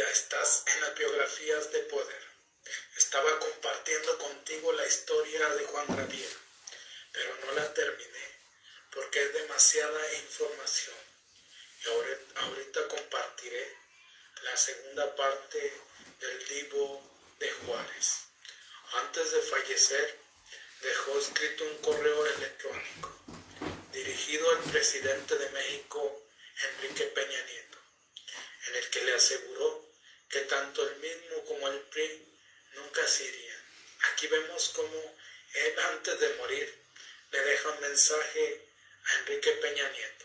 estás en las biografías de poder. Estaba compartiendo contigo la historia de Juan Gabriel, pero no la terminé porque es demasiada información. Y ahorita compartiré la segunda parte del libro de Juárez. Antes de fallecer, dejó escrito un correo electrónico dirigido al presidente de México, Enrique Peña Nieto, en el que le aseguró que tanto el mismo como el PRI nunca se irían. Aquí vemos cómo él antes de morir le deja un mensaje a Enrique Peña Nieto,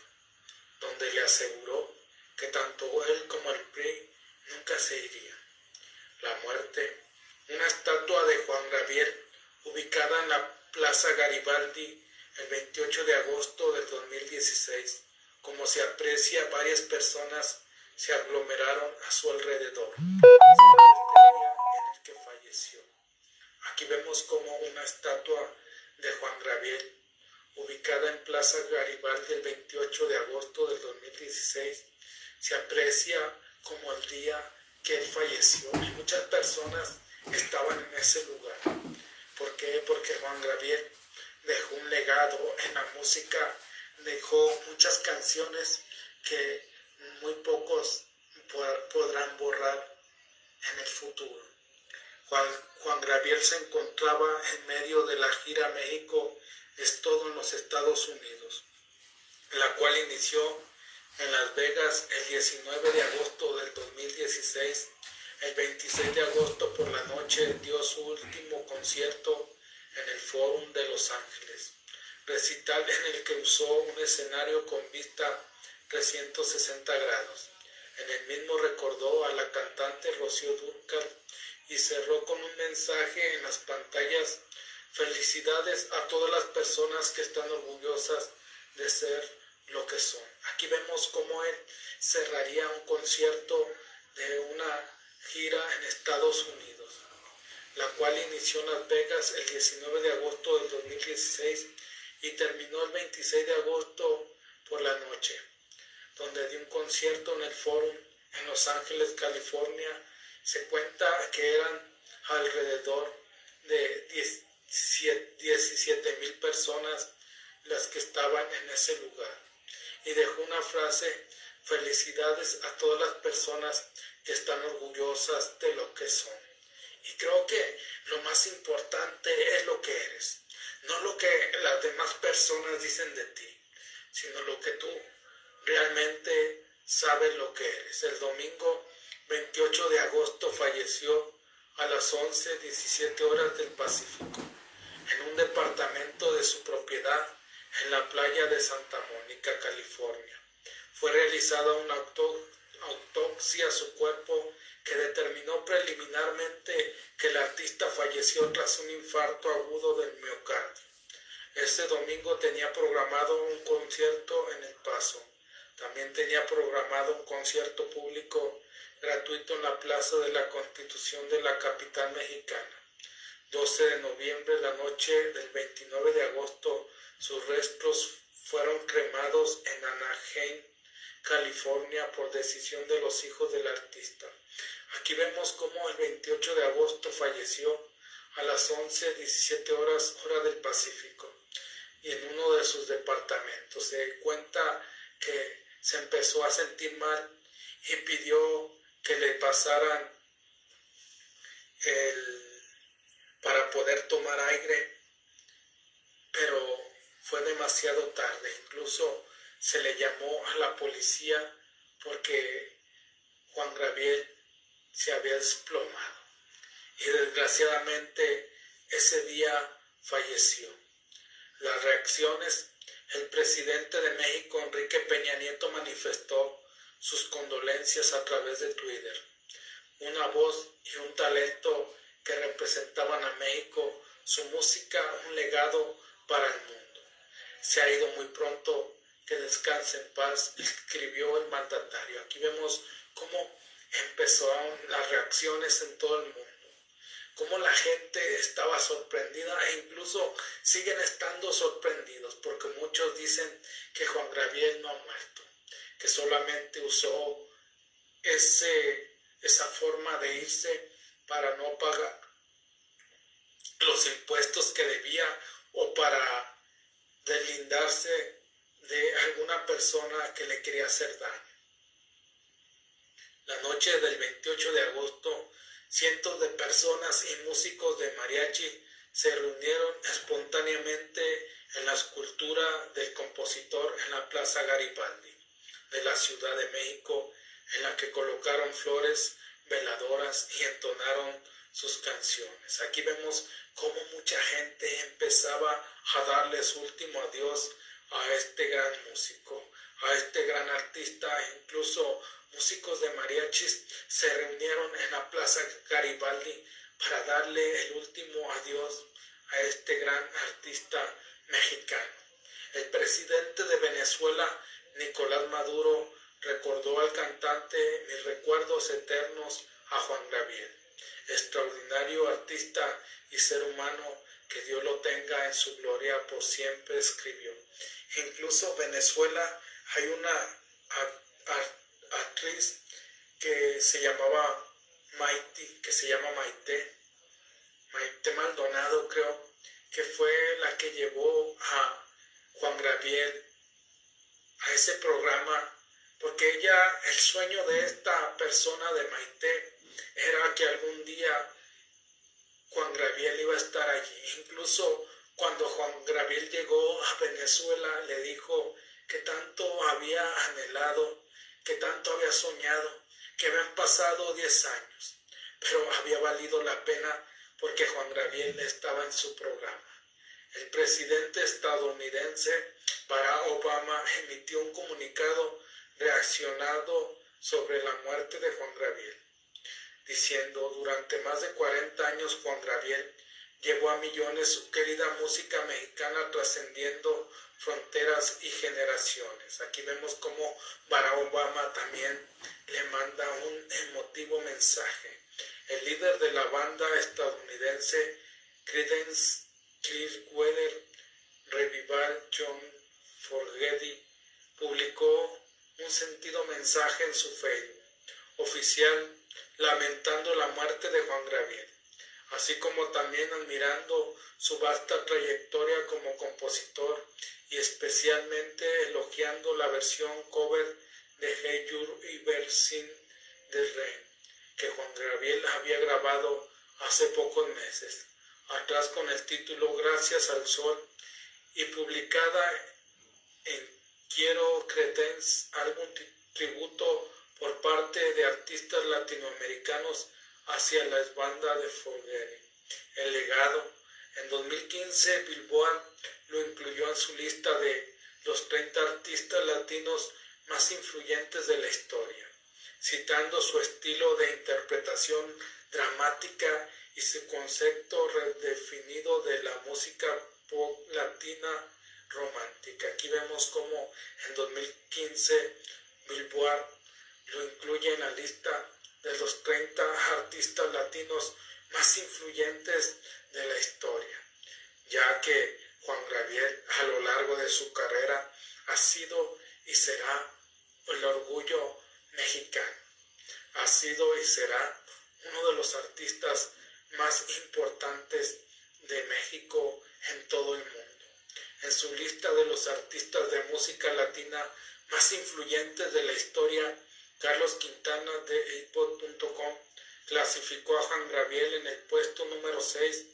donde le aseguró que tanto él como el PRI nunca se irían. La muerte, una estatua de Juan Gabriel ubicada en la Plaza Garibaldi el 28 de agosto del 2016, como se aprecia, varias personas se aglomeraron a su alrededor. Aquí vemos como una estatua de Juan Gabriel, ubicada en Plaza Garibaldi el 28 de agosto del 2016, se aprecia como el día que él falleció y muchas personas estaban en ese lugar. ¿Por qué? Porque Juan Gabriel dejó un legado en la música, dejó muchas canciones que muy pocos podrán borrar en el futuro. Juan, Juan Gabriel se encontraba en medio de la gira México es todo en los Estados Unidos, la cual inició en Las Vegas el 19 de agosto del 2016. El 26 de agosto por la noche dio su último concierto en el Forum de Los Ángeles, recital en el que usó un escenario con vista 360 grados. En el mismo recordó a la cantante Rocío Durcal y cerró con un mensaje en las pantallas Felicidades a todas las personas que están orgullosas de ser lo que son. Aquí vemos cómo él cerraría un concierto de una gira en Estados Unidos, la cual inició en Las Vegas el 19 de agosto del 2016 y terminó el 26 de agosto por la noche, donde dio un concierto en el Forum en Los Ángeles, California. Se cuenta que eran alrededor de 17 mil personas las que estaban en ese lugar. Y dejó una frase, felicidades a todas las personas que están orgullosas de lo que son. Y creo que lo más importante es lo que eres, no lo que las demás personas dicen de ti, sino lo que tú realmente sabes lo que eres. El domingo 28 de agosto falleció a las 11, 17 horas del Pacífico en un departamento de su propiedad en la playa de Santa Mónica, California. Fue realizada una autopsia a su cuerpo que determinó preliminarmente que el artista falleció tras un infarto agudo del miocardio. Este domingo tenía programado un concierto en El Paso. También tenía programado un concierto público gratuito en la Plaza de la Constitución de la capital mexicana. 12 de noviembre, la noche del 29 de agosto, sus restos fueron cremados en Anaheim, California, por decisión de los hijos del artista. Aquí vemos cómo el 28 de agosto falleció a las 11, 17 horas hora del Pacífico y en uno de sus departamentos. Se cuenta que se empezó a sentir mal y pidió que le pasaran el para poder tomar aire, pero fue demasiado tarde. Incluso se le llamó a la policía porque Juan Gabriel se había desplomado y desgraciadamente ese día falleció. Las reacciones, el presidente de México, Enrique Peña Nieto, manifestó sus condolencias a través de Twitter. Una voz y un talento que representaban a México, su música un legado para el mundo. Se ha ido muy pronto, que descanse en paz, escribió el mandatario. Aquí vemos cómo empezaron las reacciones en todo el mundo, cómo la gente estaba sorprendida e incluso siguen estando sorprendidos, porque muchos dicen que Juan Gabriel no ha muerto, que solamente usó ese esa forma de irse para no pagar los impuestos que debía o para deslindarse de alguna persona que le quería hacer daño. La noche del 28 de agosto, cientos de personas y músicos de mariachi se reunieron espontáneamente en la escultura del compositor en la Plaza Garibaldi de la Ciudad de México, en la que colocaron flores veladoras y entonaron sus canciones. Aquí vemos cómo mucha gente empezaba a darle su último adiós a este gran músico, a este gran artista, incluso músicos de mariachis se reunieron en la Plaza Garibaldi para darle el último adiós a este gran artista mexicano. El presidente de Venezuela, Nicolás Maduro, recordó al cantante mis recuerdos eternos a Juan Gabriel, extraordinario artista y ser humano, que Dios lo tenga en su gloria por siempre, escribió. Incluso Venezuela hay una actriz que se llamaba Maite, que se llama Maite, Maite Maldonado creo, que fue la que llevó a Juan Gabriel a ese programa, porque ella, el sueño de esta persona de Maite era que algún día Juan Gabriel iba a estar allí. Incluso cuando Juan Gabriel llegó a Venezuela, le dijo que tanto había anhelado, que tanto había soñado, que habían pasado 10 años, pero había valido la pena porque Juan Gabriel estaba en su programa. El presidente estadounidense Barack Obama emitió un comunicado reaccionado sobre la muerte de Juan Gabriel, diciendo, durante más de 40 años Juan Gabriel llevó a millones su querida música mexicana trascendiendo fronteras y generaciones. Aquí vemos cómo Barack Obama también le manda un emotivo mensaje. El líder de la banda estadounidense Creedence Clearwater Revival John Forgedi publicó un sentido mensaje en su Facebook oficial lamentando la muerte de Juan Gabriel, así como también admirando su vasta trayectoria como compositor y especialmente elogiando la versión cover de Hey Your Iversin de Rey, que Juan Gabriel había grabado hace pocos meses atrás con el título Gracias al Sol y publicada en Quiero Credence, álbum tributo por parte de artistas latinoamericanos hacia la banda de Forgeri. El legado. En 2015 Billboard lo incluyó en su lista de los 30 artistas latinos más influyentes de la historia, citando su estilo de interpretación dramática y su concepto redefinido de la música pop latina romántica. Aquí vemos cómo en 2015 Billboard lo incluye en la lista de los 30 artistas latinos más influyentes de la historia, ya que Juan Gabriel a lo largo de su carrera ha sido y será el orgullo mexicano, ha sido y será uno de los artistas más importantes de México en todo el mundo. En su lista de los artistas de música latina más influyentes de la historia, Carlos Quintana de iPod.com clasificó a Juan Gabriel en el puesto número 6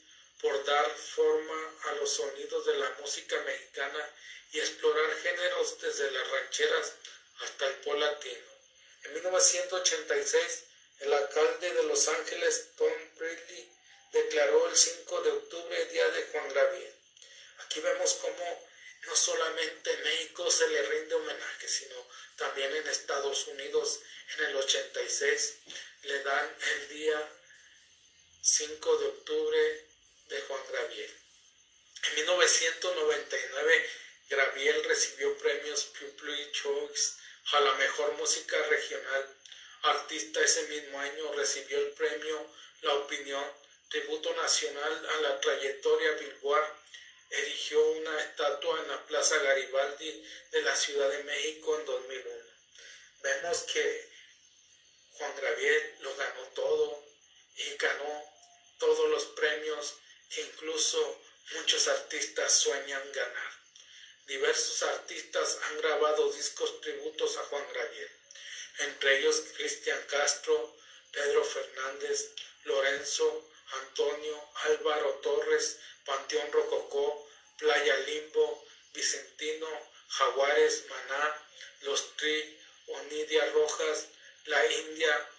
por dar forma a los sonidos de la música mexicana y explorar géneros desde las rancheras hasta el pop latino. En 1986, el alcalde de Los Ángeles, Tom Bradley, declaró el 5 de octubre Día de Juan Gabriel. Aquí vemos cómo no solamente en México se le rinde homenaje, sino también en Estados Unidos en el 86 le dan el día 5 de octubre de Juan Gabriel. En 1999 Gabriel recibió premios Public Choice a la mejor música regional artista ese mismo año recibió el premio La Opinión, tributo nacional a la trayectoria Billboard, erigió una estatua en la Plaza Garibaldi de la Ciudad de México en 2001. Vemos que Juan Gabriel lo ganó todo y ganó todos los premios que incluso muchos artistas sueñan ganar. Diversos artistas han grabado discos tributos a Juan Gabriel, entre ellos Cristian Castro, Pedro Fernández, Lorenzo, Antonio, Álvaro Torres, Panteón Rococó, Playa Limbo, Vicentino, Jaguares, Maná, Los Tri, Onidia Rojas, La India.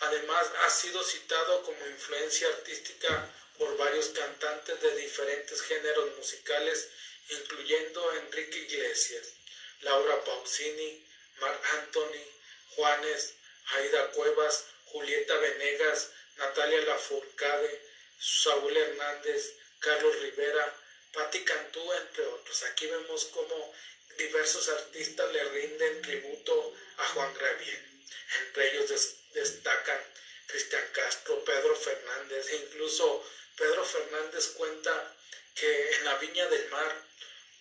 Además ha sido citado como influencia artística por varios cantantes de diferentes géneros musicales, incluyendo Enrique Iglesias, Laura Pausini, Marc Anthony, Juanes, Aida Cuevas, Julieta Venegas, Natalia Lafourcade, Saúl Hernández, Carlos Rivera, Patti Cantú, entre otros. Aquí vemos cómo diversos artistas le rinden tributo a Juan Gravier. Entre ellos destacan Cristian Castro, Pedro Fernández, e incluso Pedro Fernández cuenta que en la Viña del Mar,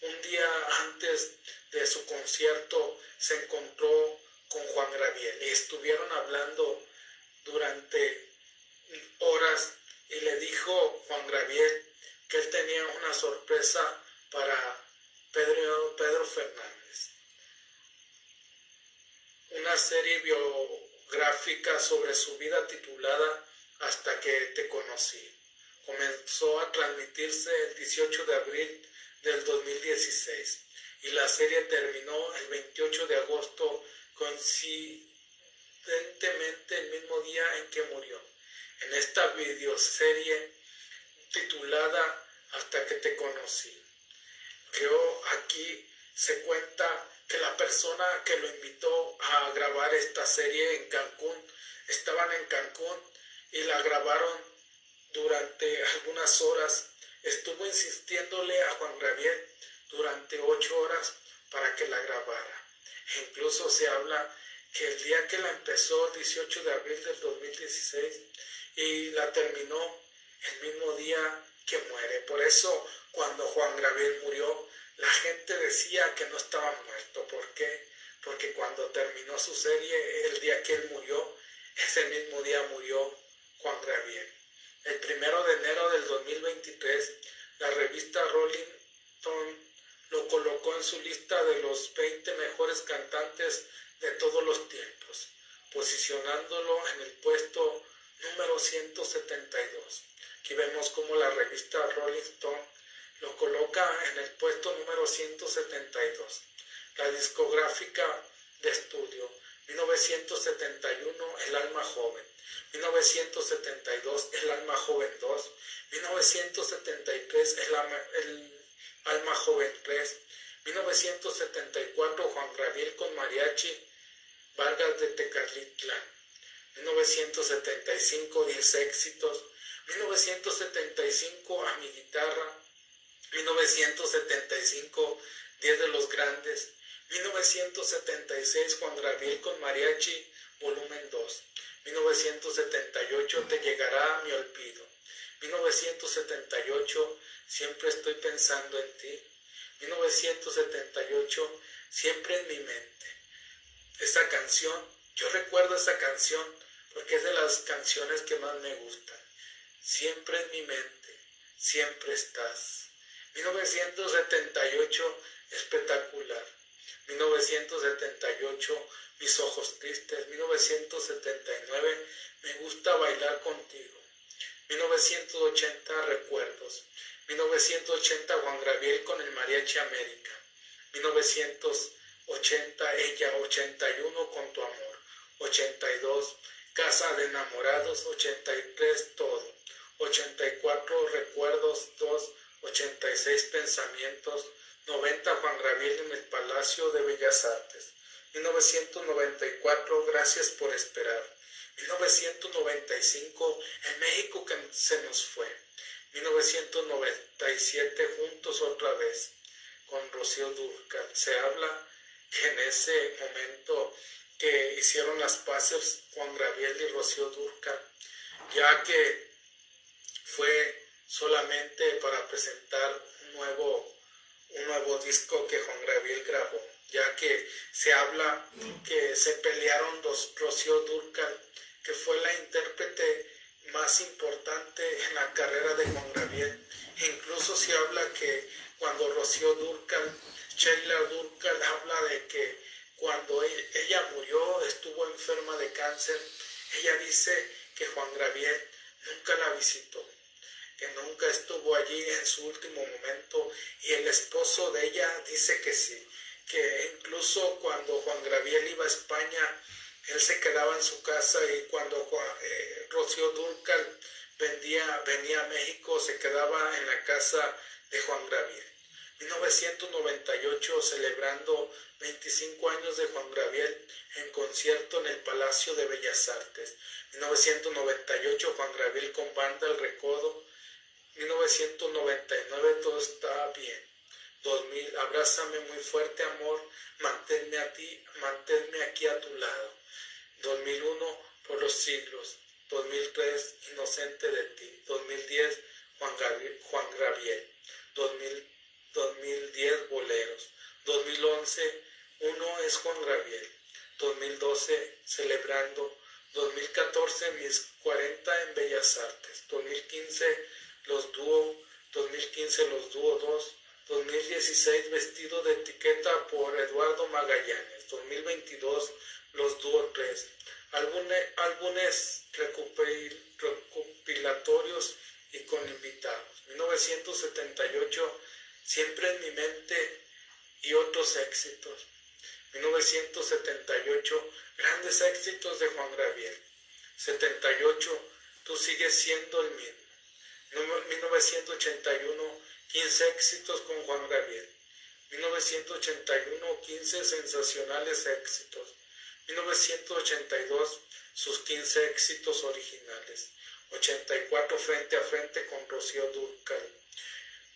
un día antes de su concierto, se encontró con Juan Graviel y estuvieron hablando durante horas y le dijo Juan Graviel que él tenía una sorpresa para Pedro, Pedro Fernández. Una serie biográfica sobre su vida titulada Hasta que te conocí. Comenzó a transmitirse el 18 de abril del 2016 y la serie terminó el 28 de agosto coincidentemente el mismo día en que murió. En esta videoserie titulada Hasta que te conocí. Creo aquí se cuenta que la persona que lo invitó a grabar esta serie en Cancún, estaban en Cancún y la grabaron durante algunas horas. Estuvo insistiéndole a Juan Gabriel durante ocho horas para que la grabara. E incluso se habla que el día que la empezó, el 18 de abril del 2016, y la terminó el mismo día que muere. Por eso cuando Juan Gabriel murió, la gente decía que no estaba muerto. ¿Por qué? Porque cuando terminó su serie, el día que él murió, ese mismo día murió Juan Gabriel. El primero de enero del 2023, la revista Rolling Stone lo colocó en su lista de los 20 mejores cantantes de todos los tiempos, posicionándolo en el puesto número 172. Aquí vemos cómo la revista Rolling Stone lo coloca en el puesto número 172. La discográfica de estudio, 1971, El alma joven. 1972, El alma joven 2. 1973, El alma, joven 3. 1974, Juan Gabriel con mariachi, Vargas de Tecalitlán. 1975, 10 éxitos. 1975, a mi guitarra. 1975, 10 de los grandes. 1976, Juan Gabriel con mariachi, volumen 2. 1978, te llegará mi olvido. 1978, siempre estoy pensando en ti. 1978, siempre en mi mente. Esa canción, yo recuerdo esa canción porque es de las canciones que más me gustan. Siempre en mi mente, siempre estás. 1978, espectacular. 1978, mis ojos tristes. 1979, me gusta bailar contigo. 1980, recuerdos. 1980, Juan Gabriel con el Mariachi América. 1980, ella. 81, con tu amor. 82, casa de enamorados. 83, todo. 84, recuerdos. 2, 86, pensamientos. 90, Juan Gabriel en el Palacio de Bellas Artes. 1994, gracias por esperar. 1995, en México que se nos fue. 1997, juntos otra vez, con Rocío Durcal. Se habla que en ese momento que hicieron las paces Juan Gabriel y Rocío Durcal, ya que fue solamente para presentar un nuevo, un nuevo disco que Juan Gabriel grabó ya que se habla que se pelearon dos Rocío Durcal que fue la intérprete más importante en la carrera de Juan Gabriel. Incluso se habla que cuando Rocío Durcal, Sheila Durcal habla de que cuando e-, ella murió, estuvo enferma de cáncer, ella dice que Juan Gabriel nunca la visitó, que nunca estuvo allí en su último momento y el esposo de ella dice que sí, que incluso cuando Juan Gabriel iba a España, él se quedaba en su casa y cuando eh, Rocío Durcal venía a México se quedaba en la casa de Juan Gabriel. 1998 celebrando 25 años de Juan Gabriel en concierto en el Palacio de Bellas Artes. 1998 Juan Gabriel con banda El Recodo. 1999 todo está bien. 2000 abrázame muy fuerte amor, manténme a ti, manténme aquí a tu lado. 2001 por los siglos. 2003 inocente de ti. 2010 Juan Gabriel. Juan Gabriel. 2010 boleros. 2011 uno es Juan Gabriel. 2012 celebrando. 2014 mis 40 en Bellas Artes. 2015 los dúo. 2015 los dúo 2. 2016 vestido de etiqueta por Eduardo Magallanes. 2022 los dúo 3. Álbumes recopilatorios y con invitados. 1978 siempre en mi mente y otros éxitos. 1978, grandes éxitos de Juan Gabriel. 78, tú sigues siendo el mismo. 1981, 15 éxitos con Juan Gabriel. 1981, 15 sensacionales éxitos. 1982, sus 15 éxitos originales. 84, frente a frente con Rocío Durcal.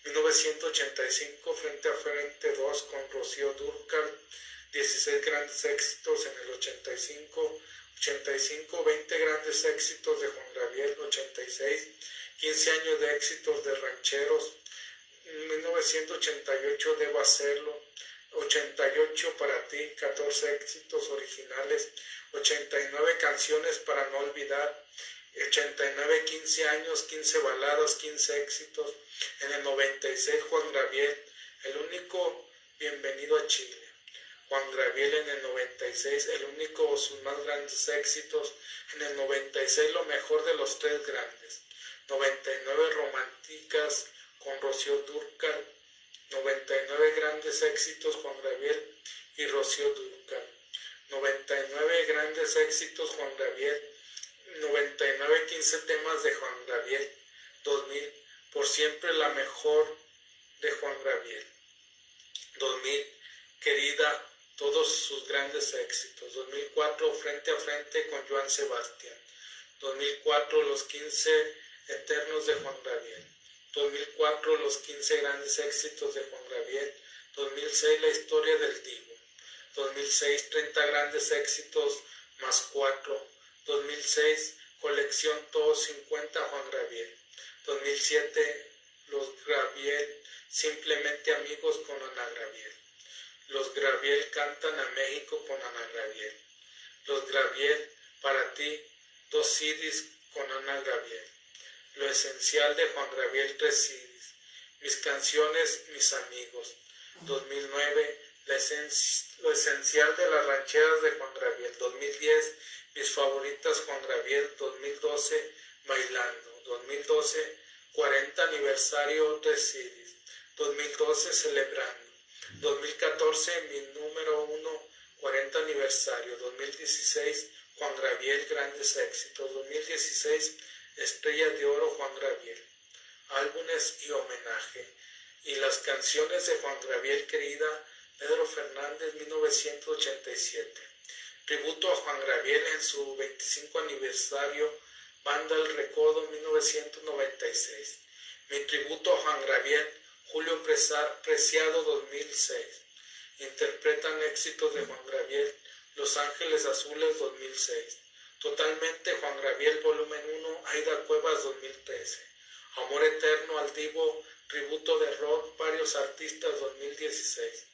1985, frente a frente 2 con Rocío Durcal. 16 grandes éxitos en el 85, 85, 20 grandes éxitos de Juan Gabriel, 86, 15 años de éxitos de rancheros, 1988 debo hacerlo, 88 para ti, 14 éxitos originales, 89 canciones para no olvidar, 89, 15 años, 15 baladas, 15 éxitos, en el 96 Juan Gabriel, el único bienvenido a Chile. Juan Gabriel en el 96, el único, sus más grandes éxitos, en el 96 lo mejor de los tres grandes, 99 románticas con Rocío Durcal, 99 grandes éxitos Juan Gabriel y Rocío Durcal, 99 grandes éxitos Juan Gabriel, 99 15 temas de Juan Gabriel, 2000 por siempre la mejor de Juan Gabriel, 2000 querida todos sus grandes éxitos. 2004 Frente a Frente con Joan Sebastián. 2004 Los 15 Eternos de Juan Gabriel. 2004 Los 15 grandes éxitos de Juan Gabriel. 2006 La historia del Divo. 2006 30 grandes éxitos más 4. 2006 Colección Todos 50 Juan Gabriel. 2007 Los Gabriel Simplemente Amigos con Ana Gabriel. Los Graviel cantan a México con Ana Graviel. Los Graviel, para ti, dos CDs con Ana Graviel. Lo esencial de Juan Graviel, tres CDs. Mis canciones, mis amigos. 2009, lo esencial de las rancheras de Juan Graviel. 2010, mis favoritas Juan Graviel. 2012, bailando. 2012, 40 aniversario, tres CDs. 2012, celebrando. 2014, mi número uno, 40 aniversario. 2016, Juan Gabriel, grandes éxitos. 2016, Estrella de Oro, Juan Gabriel. Álbumes y homenaje. Y las canciones de Juan Gabriel, querida, Pedro Fernández, 1987. Tributo a Juan Gabriel en su 25 aniversario, Banda El Recodo, 1996. Mi tributo a Juan Gabriel, Julio Preciado 2006. Interpretan éxitos de Juan Gabriel, Los Ángeles Azules 2006. Totalmente Juan Gabriel Volumen 1, Aida Cuevas 2013. Amor Eterno al Divo, Tributo de Rock, varios artistas 2016.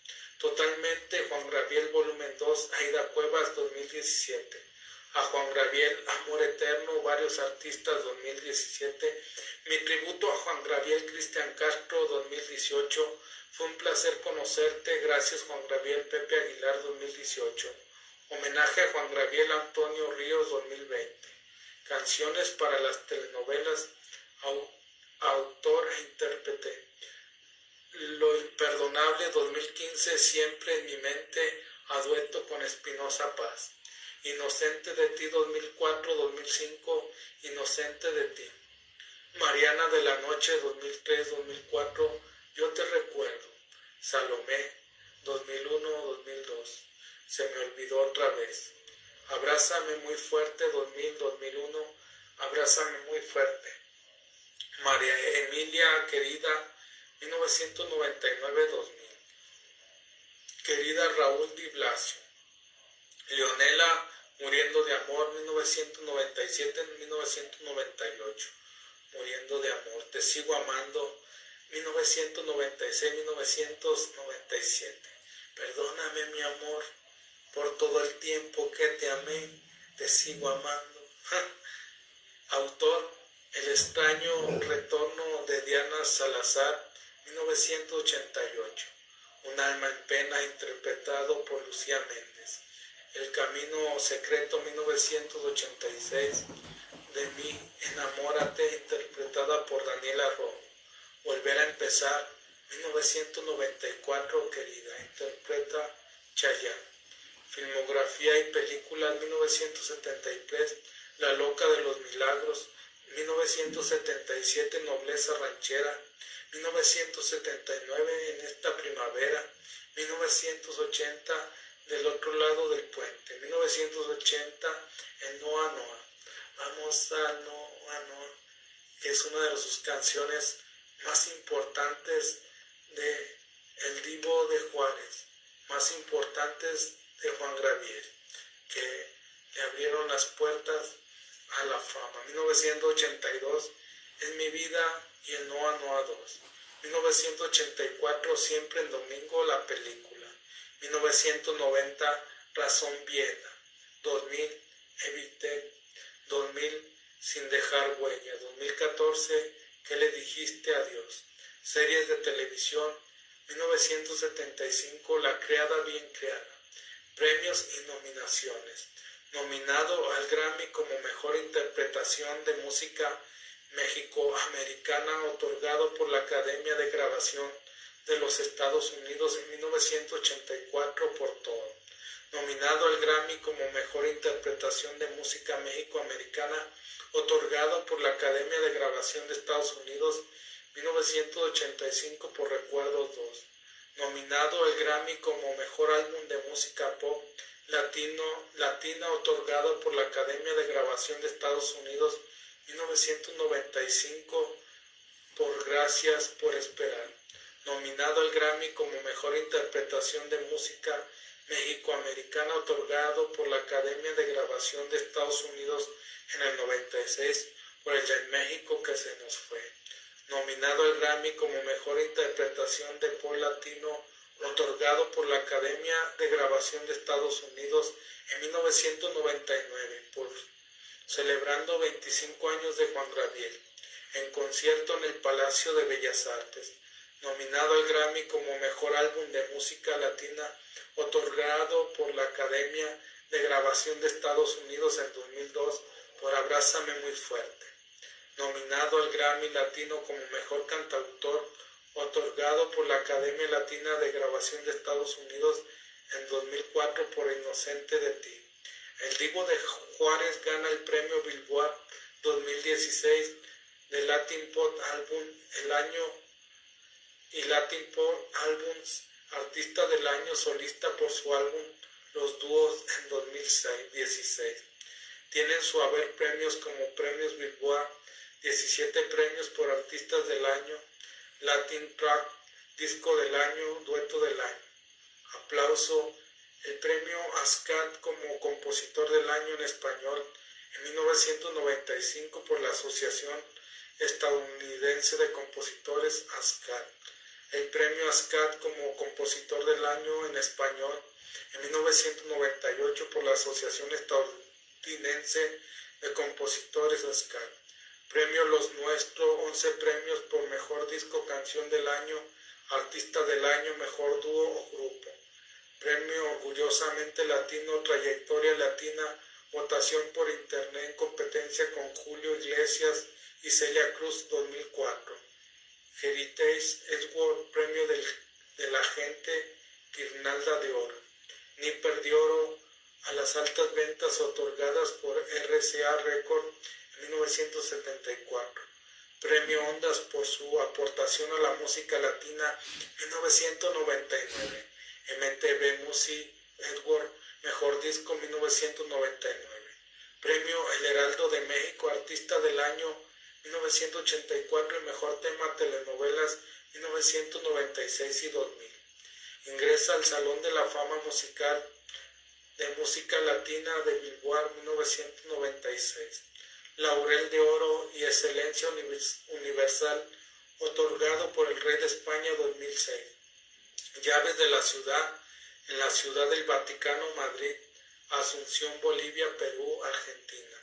Totalmente Juan Gabriel Volumen 2, Aida Cuevas 2017. A Juan Gabriel, Amor Eterno, varios artistas 2017. Mi tributo a Juan Gabriel Cristian Castro 2018. Fue un placer conocerte. Gracias Juan Gabriel Pepe Aguilar 2018. Homenaje a Juan Gabriel Antonio Ríos 2020. Canciones para las telenovelas. Autor e intérprete. Lo imperdonable 2015 siempre en mi mente a dueto con Espinosa Paz. Inocente de ti 2004-2005, Inocente de ti. Mariana de la Noche 2003-2004, Yo te recuerdo. Salomé 2001-2002, Se me olvidó otra vez. Abrázame muy fuerte 2000-2001, Abrázame muy fuerte. María Emilia querida 1999-2000. Querida Raúl Di Blasio. Leonela Muriendo de Amor 1997-1998. Muriendo de Amor. Te sigo amando 1996-1997. Perdóname mi amor por todo el tiempo que te amé. Te sigo amando. Autor El extraño retorno de Diana Salazar 1988. Un alma en pena interpretado por Lucía Méndez. El Camino Secreto 1986, de mí, Enamórate, interpretada por Daniela Ro. Volver a empezar, 1994, querida, interpreta Chayanne. Filmografía y película 1973, La Loca de los Milagros, 1977, Nobleza Ranchera, 1979, En esta primavera, 1980, del otro lado del puente. 1980, en Noa Noa. Vamos a Noa Noa, que es una de sus canciones más importantes de El Divo de Juárez, más importantes de Juan Gravier, que le abrieron las puertas a la fama. 1982, En mi vida y el Noa Noa 2. 1984, siempre en domingo, la película. 1990 Razón Viena, 2000 Evite, 2000 Sin dejar huella, 2014 ¿Qué le dijiste a Dios? Series de televisión, 1975 La creada bien creada, premios y nominaciones, nominado al Grammy como mejor interpretación de música México-Americana otorgado por la Academia de Grabación de los Estados Unidos en 1984 por todo. Nominado al Grammy como Mejor Interpretación de Música México-Americana, otorgado por la Academia de Grabación de Estados Unidos 1985 por Recuerdos 2. Nominado al Grammy como Mejor Álbum de Música Pop Latino, Latina, otorgado por la Academia de Grabación de Estados Unidos 1995 por Gracias por Esperar nominado al Grammy como Mejor Interpretación de Música México-Americana otorgado por la Academia de Grabación de Estados Unidos en el 96 por el de México que se nos fue. Nominado al Grammy como Mejor Interpretación de Pop Latino otorgado por la Academia de Grabación de Estados Unidos en 1999 por celebrando 25 años de Juan Gabriel en concierto en el Palacio de Bellas Artes nominado al Grammy como Mejor Álbum de Música Latina, otorgado por la Academia de Grabación de Estados Unidos en 2002 por Abrázame Muy Fuerte, nominado al Grammy Latino como Mejor Cantautor, otorgado por la Academia Latina de Grabación de Estados Unidos en 2004 por Inocente de Ti. El Divo de Juárez gana el premio Billboard 2016 de Latin Pop Album el año y Latin Pop Albums Artista del Año Solista por su álbum Los Dúos en 2016. Tienen su haber premios como Premios Billboard, 17 premios por Artistas del Año, Latin Track, Disco del Año, Dueto del Año. Aplauso, el premio ASCAT como Compositor del Año en Español en 1995 por la Asociación Estadounidense de Compositores ASCAT el premio ASCAT como Compositor del Año en Español en 1998 por la Asociación Argentinense de Compositores Ascar. Premio Los Nuestros, 11 premios por Mejor Disco Canción del Año, Artista del Año, Mejor Dúo o Grupo. Premio Orgullosamente Latino, Trayectoria Latina, votación por Internet en competencia con Julio Iglesias y Celia Cruz 2004. Heritage Edward, Premio de la Gente, Guirnalda de Oro. Nipper de Oro a las altas ventas otorgadas por RCA Record 1974. Premio Ondas por su aportación a la música latina en 1999. MTV Music Edward Mejor Disco 1999. Premio El Heraldo de México Artista del Año 1984 y Mejor Tema Telenovelas 1996 y 2000. Ingresa al Salón de la Fama Musical de Música Latina de Billboard 1996. Laurel de Oro y Excelencia Universal otorgado por el Rey de España 2006. Llaves de la ciudad en la Ciudad del Vaticano, Madrid, Asunción, Bolivia, Perú, Argentina.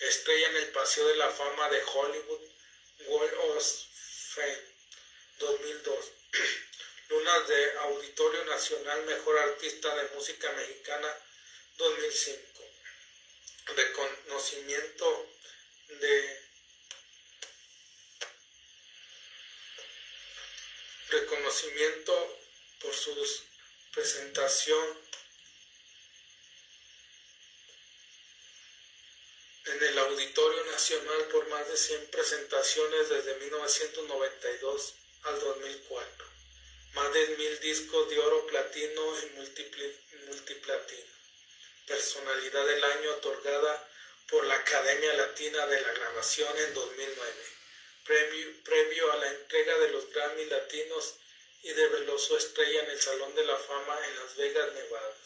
Estrella en el Paseo de la Fama de Hollywood, World of Fame, 2002. Lunas de Auditorio Nacional, Mejor Artista de Música Mexicana, 2005. Reconocimiento de reconocimiento por su presentación en el Auditorio Nacional por más de 100 presentaciones desde 1992 al 2004, más de mil discos de oro, platino y multiplatino, personalidad del año otorgada por la Academia Latina de la Grabación en 2009, previo a la entrega de los Grammy Latinos y develó su estrella en el Salón de la Fama en Las Vegas, Nevada.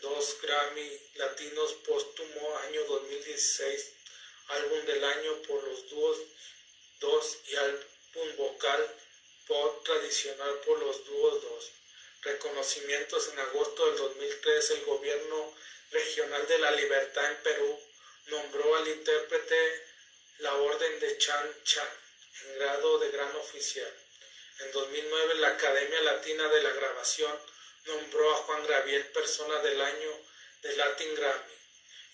Dos Grammy Latinos póstumo año 2016, álbum del año por los dúos 2 y álbum vocal pop tradicional por los dúos 2. Reconocimientos en agosto del 2003, el gobierno regional de la libertad en Perú nombró al intérprete la Orden de Chan Chan en grado de gran oficial. En 2009 la Academia Latina de la Grabación nombró a Juan Gabriel Persona del Año de Latin Grammy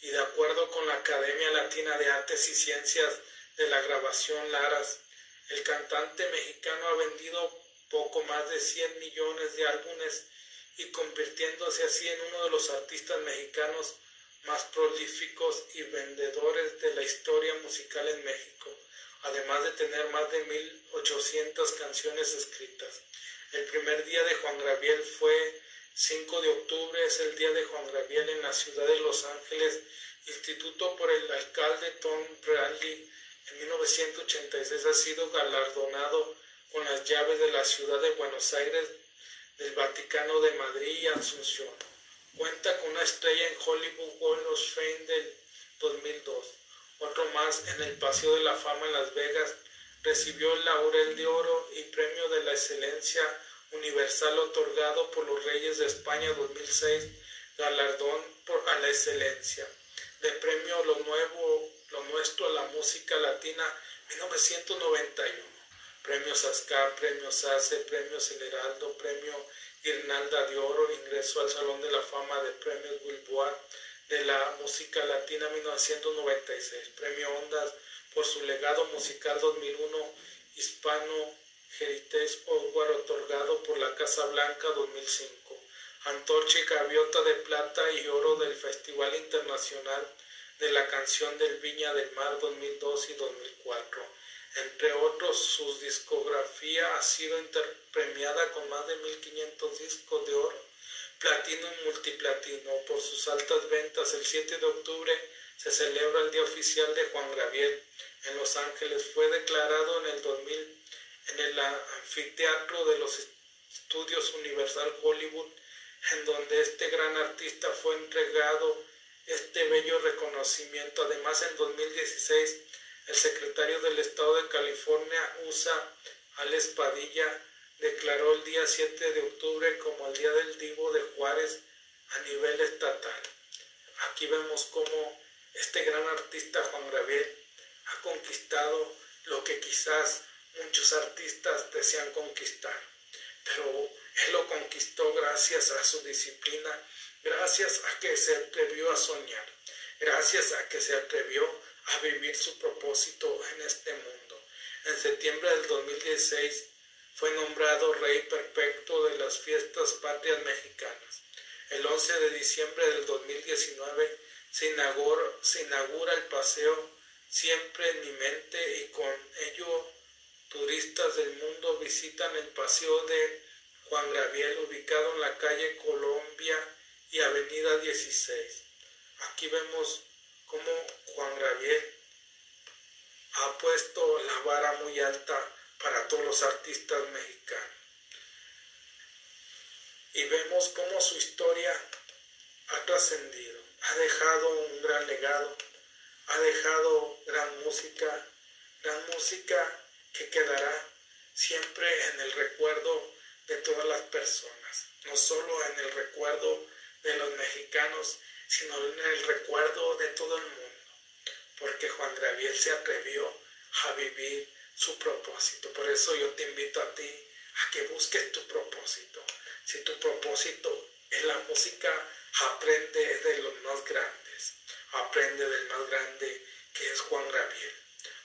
y de acuerdo con la Academia Latina de Artes y Ciencias de la Grabación Laras, el cantante mexicano ha vendido poco más de 100 millones de álbumes y convirtiéndose así en uno de los artistas mexicanos más prolíficos y vendedores de la historia musical en México, además de tener más de 1.800 canciones escritas. El primer día de Juan Gabriel fue 5 de octubre, es el día de Juan Gabriel en la ciudad de Los Ángeles, instituto por el alcalde Tom Bradley. En 1986 ha sido galardonado con las llaves de la ciudad de Buenos Aires, del Vaticano de Madrid y Asunción. Cuenta con una estrella en Hollywood World of Fame del 2002. Otro más en el Paseo de la Fama en Las Vegas. Recibió el Laurel de Oro y Premio de la Excelencia Universal otorgado por los Reyes de España 2006. Galardón por, a la excelencia. De Premio Lo Nuevo, Lo Nuestro a la Música Latina 1991 premios ASCAR, premios ACE, premios El Heraldo, premio Guirnalda de Oro, ingresó al Salón de la Fama de Premios Billboard de la Música Latina 1996, premio Ondas por su legado musical 2001, Hispano Heritage Award otorgado por la Casa Blanca 2005, antorcha y gaviota de plata y oro del Festival Internacional de la Canción del Viña del Mar 2002 y 2004 entre otros, su discografía ha sido premiada con más de 1.500 discos de oro, platino y multiplatino. Por sus altas ventas, el 7 de octubre se celebra el Día Oficial de Juan Gabriel en Los Ángeles. Fue declarado en el 2000 en el anfiteatro de los estudios Universal Hollywood, en donde este gran artista fue entregado este bello reconocimiento. Además, en 2016 el secretario del Estado de California, USA, Alex Padilla, declaró el día 7 de octubre como el Día del Divo de Juárez a nivel estatal. Aquí vemos cómo Este gran artista Juan Gabriel ha conquistado lo que quizás muchos artistas desean conquistar, pero él lo conquistó gracias a su disciplina, gracias a que se atrevió a soñar, gracias a que se atrevió a vivir su propósito en este mundo. En septiembre del 2016 fue nombrado Rey Perfecto de las Fiestas Patrias Mexicanas. El 11 de diciembre del 2019 se inaugura, se inaugura el paseo Siempre en mi mente y con ello turistas del mundo visitan el paseo de Juan Gabriel ubicado en la calle Colombia y Avenida 16. Aquí vemos cómo Juan Gabriel ha puesto la vara muy alta para todos los artistas mexicanos. Y vemos cómo su historia ha trascendido, ha dejado un gran legado, ha dejado gran música, gran música que quedará siempre en el recuerdo de todas las personas, no solo en el recuerdo de los mexicanos, sino en el recuerdo de todo el mundo, porque Juan Gabriel se atrevió a vivir su propósito. Por eso yo te invito a ti a que busques tu propósito. Si tu propósito es la música, aprende de los más grandes, aprende del más grande que es Juan Gabriel,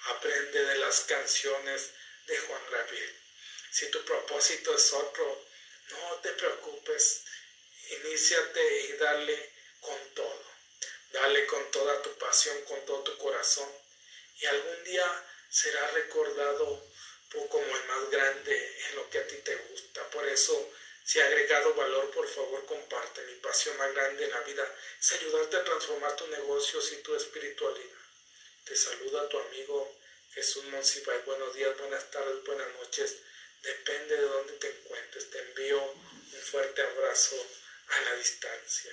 aprende de las canciones de Juan Gabriel. Si tu propósito es otro, no te preocupes, iníciate y dale con todo. Dale con toda tu pasión, con todo tu corazón. Y algún día será recordado como el más grande en lo que a ti te gusta. Por eso, si ha agregado valor, por favor comparte. Mi pasión más grande en la vida es ayudarte a transformar tu negocio y tu espiritualidad. Te saluda tu amigo Jesús Monsipay. Buenos días, buenas tardes, buenas noches. Depende de dónde te encuentres. Te envío un fuerte abrazo a la distancia.